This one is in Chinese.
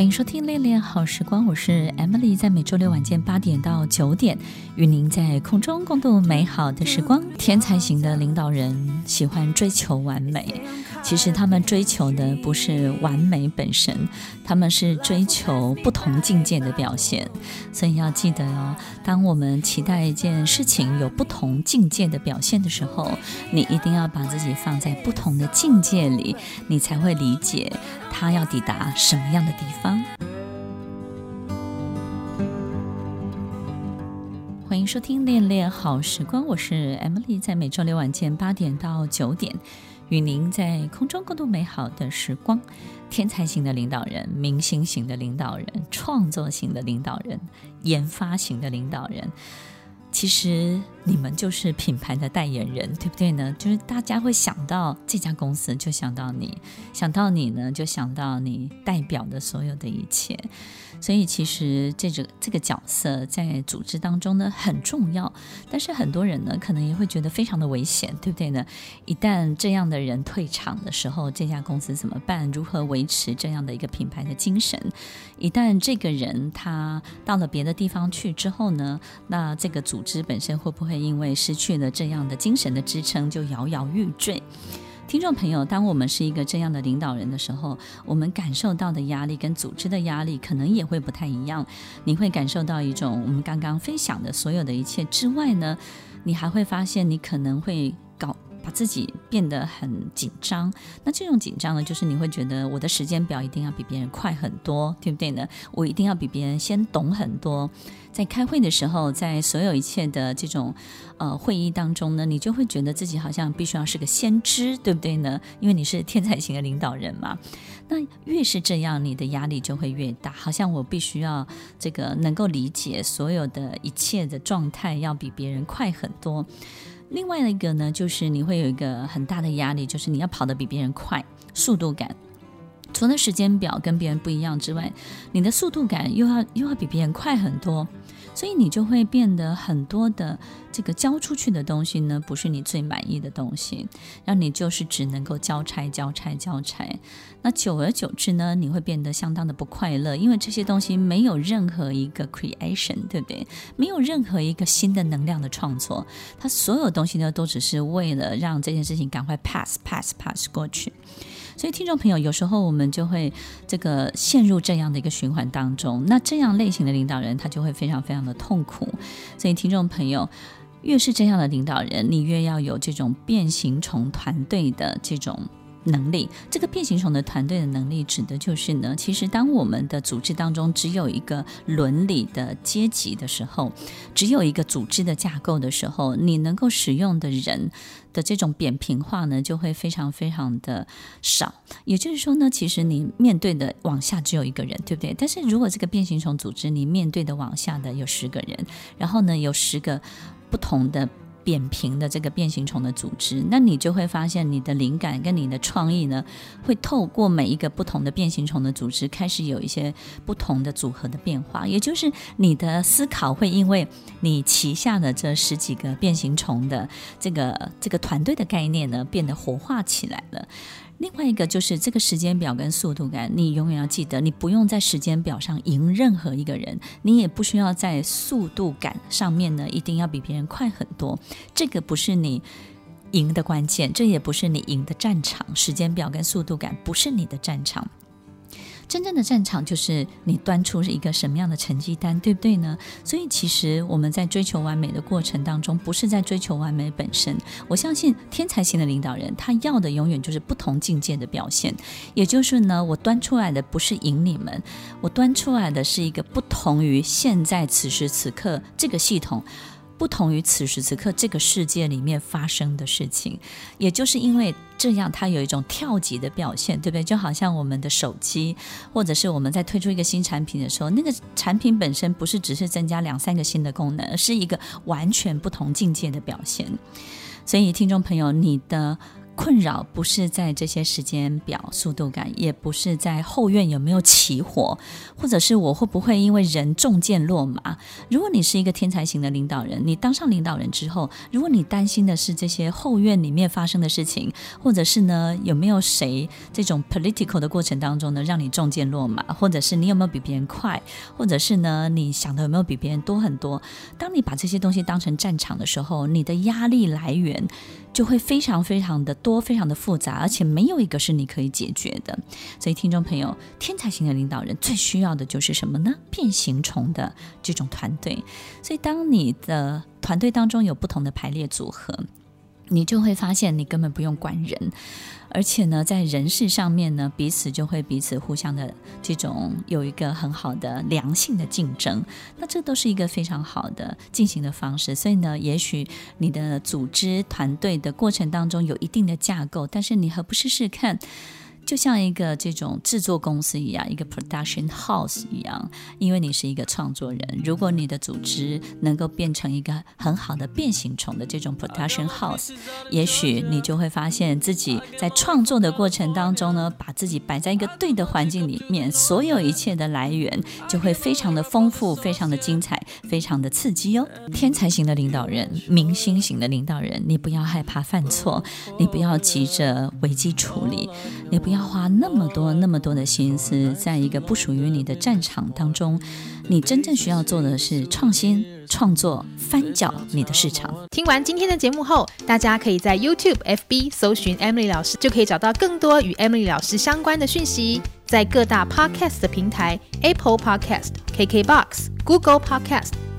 欢迎收听《恋恋好时光》，我是 Emily，在每周六晚间八点到九点，与您在空中共度美好的时光。天才型的领导人喜欢追求完美，其实他们追求的不是完美本身，他们是追求不同境界的表现。所以要记得哦，当我们期待一件事情有不同境界的表现的时候，你一定要把自己放在不同的境界里，你才会理解他要抵达什么样的地方。欢迎收听《恋恋好时光》，我是 Emily，在每周六晚间八点到九点，与您在空中共度美好的时光。天才型的领导人、明星型的领导人、创作型的领导人、研发型的领导人。其实你们就是品牌的代言人，对不对呢？就是大家会想到这家公司，就想到你；想到你呢，就想到你代表的所有的一切。所以，其实这个这个角色在组织当中呢很重要。但是很多人呢，可能也会觉得非常的危险，对不对呢？一旦这样的人退场的时候，这家公司怎么办？如何维持这样的一个品牌的精神？一旦这个人他到了别的地方去之后呢，那这个组组织本身会不会因为失去了这样的精神的支撑就摇摇欲坠？听众朋友，当我们是一个这样的领导人的时候，我们感受到的压力跟组织的压力可能也会不太一样。你会感受到一种我们刚刚分享的所有的一切之外呢，你还会发现你可能会搞。自己变得很紧张，那这种紧张呢，就是你会觉得我的时间表一定要比别人快很多，对不对呢？我一定要比别人先懂很多。在开会的时候，在所有一切的这种呃会议当中呢，你就会觉得自己好像必须要是个先知，对不对呢？因为你是天才型的领导人嘛。那越是这样，你的压力就会越大，好像我必须要这个能够理解所有的一切的状态，要比别人快很多。另外一个呢，就是你会有一个很大的压力，就是你要跑得比别人快，速度感。除了时间表跟别人不一样之外，你的速度感又要又要比别人快很多。所以你就会变得很多的这个交出去的东西呢，不是你最满意的东西，让你就是只能够交差、交差、交差。那久而久之呢，你会变得相当的不快乐，因为这些东西没有任何一个 creation，对不对？没有任何一个新的能量的创作，它所有东西呢，都只是为了让这件事情赶快 pass、pass、pass 过去。所以，听众朋友，有时候我们就会这个陷入这样的一个循环当中。那这样类型的领导人，他就会非常非常的痛苦。所以，听众朋友，越是这样的领导人，你越要有这种变形虫团队的这种。能力，这个变形虫的团队的能力，指的就是呢，其实当我们的组织当中只有一个伦理的阶级的时候，只有一个组织的架构的时候，你能够使用的人的这种扁平化呢，就会非常非常的少。也就是说呢，其实你面对的往下只有一个人，对不对？但是如果这个变形虫组织你面对的往下的有十个人，然后呢，有十个不同的。扁平的这个变形虫的组织，那你就会发现你的灵感跟你的创意呢，会透过每一个不同的变形虫的组织，开始有一些不同的组合的变化。也就是你的思考会因为你旗下的这十几个变形虫的这个这个团队的概念呢，变得活化起来了。另外一个就是这个时间表跟速度感，你永远要记得，你不用在时间表上赢任何一个人，你也不需要在速度感上面呢，一定要比别人快很多。这个不是你赢的关键，这也不是你赢的战场。时间表跟速度感不是你的战场。真正的战场就是你端出一个什么样的成绩单，对不对呢？所以其实我们在追求完美的过程当中，不是在追求完美本身。我相信天才型的领导人，他要的永远就是不同境界的表现。也就是呢，我端出来的不是赢你们，我端出来的是一个不同于现在此时此刻这个系统。不同于此时此刻这个世界里面发生的事情，也就是因为这样，它有一种跳级的表现，对不对？就好像我们的手机，或者是我们在推出一个新产品的时候，那个产品本身不是只是增加两三个新的功能，而是一个完全不同境界的表现。所以，听众朋友，你的。困扰不是在这些时间表、速度感，也不是在后院有没有起火，或者是我会不会因为人中箭落马。如果你是一个天才型的领导人，你当上领导人之后，如果你担心的是这些后院里面发生的事情，或者是呢有没有谁这种 political 的过程当中呢让你中箭落马，或者是你有没有比别人快，或者是呢你想的有没有比别人多很多？当你把这些东西当成战场的时候，你的压力来源就会非常非常的多，非常的复杂，而且没有一个是你可以解决的。所以，听众朋友，天才型的领导人最需要的就是什么呢？变形虫的这种团队。所以，当你的团队当中有不同的排列组合，你就会发现，你根本不用管人。而且呢，在人事上面呢，彼此就会彼此互相的这种有一个很好的良性的竞争，那这都是一个非常好的进行的方式。所以呢，也许你的组织团队的过程当中有一定的架构，但是你何不试试看？就像一个这种制作公司一样，一个 production house 一样，因为你是一个创作人，如果你的组织能够变成一个很好的变形虫的这种 production house，也许你就会发现自己在创作的过程当中呢，把自己摆在一个对的环境里面，所有一切的来源就会非常的丰富，非常的精彩，非常的刺激哦。天才型的领导人，明星型的领导人，你不要害怕犯错，你不要急着危机处理，你不要。花那么多那么多的心思，在一个不属于你的战场当中，你真正需要做的是创新、创作、翻搅你的市场。听完今天的节目后，大家可以在 YouTube、FB 搜寻 Emily 老师，就可以找到更多与 Emily 老师相关的讯息。在各大 Podcast 的平台，Apple Podcast、KKBox、Google Podcast、